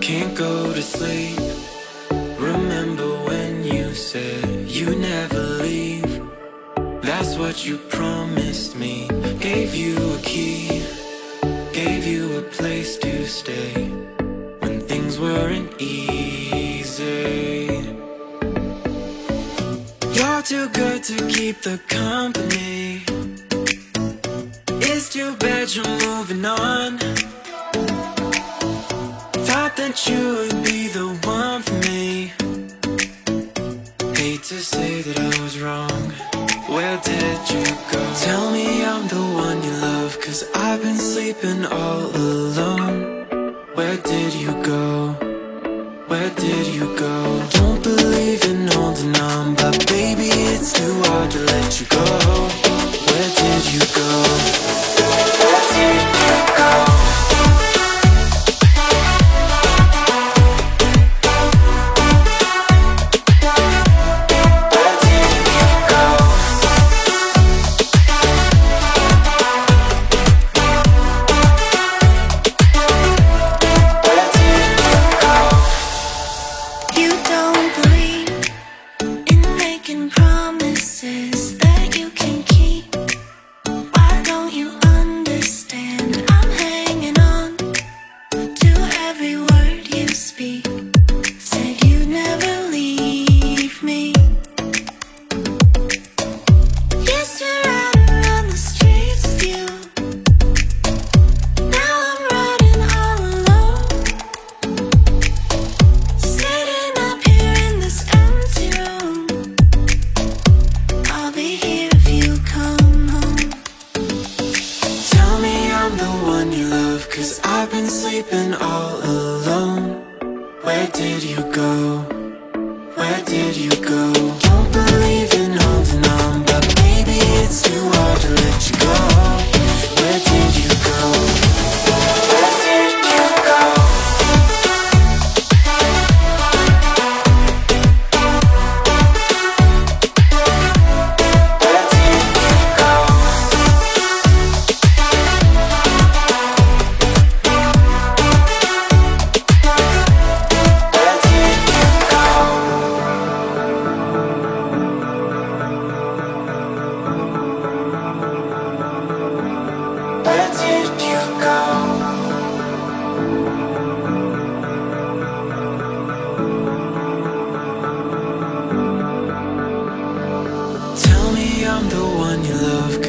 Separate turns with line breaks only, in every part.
can't go to sleep. Remember when you said you never leave? That's what you promised me. Gave you a key, gave you a place to stay when things weren't easy. You're too good to keep the company. It's too bad you're moving on. That you would be the one for me. Hate to say that I was wrong. Where did you go? Tell me I'm the one you love, cause I've been sleeping all alone. Where did you go? Where did you go? Don't believe in holding on, but baby, it's too hard to let you go. Where did you go? Where did you go? Sleeping all alone. Where did you go?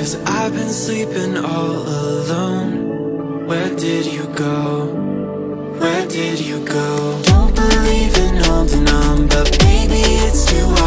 Cause I've been sleeping all alone. Where did you go? Where did you go? Don't believe in holding on, but baby, it's too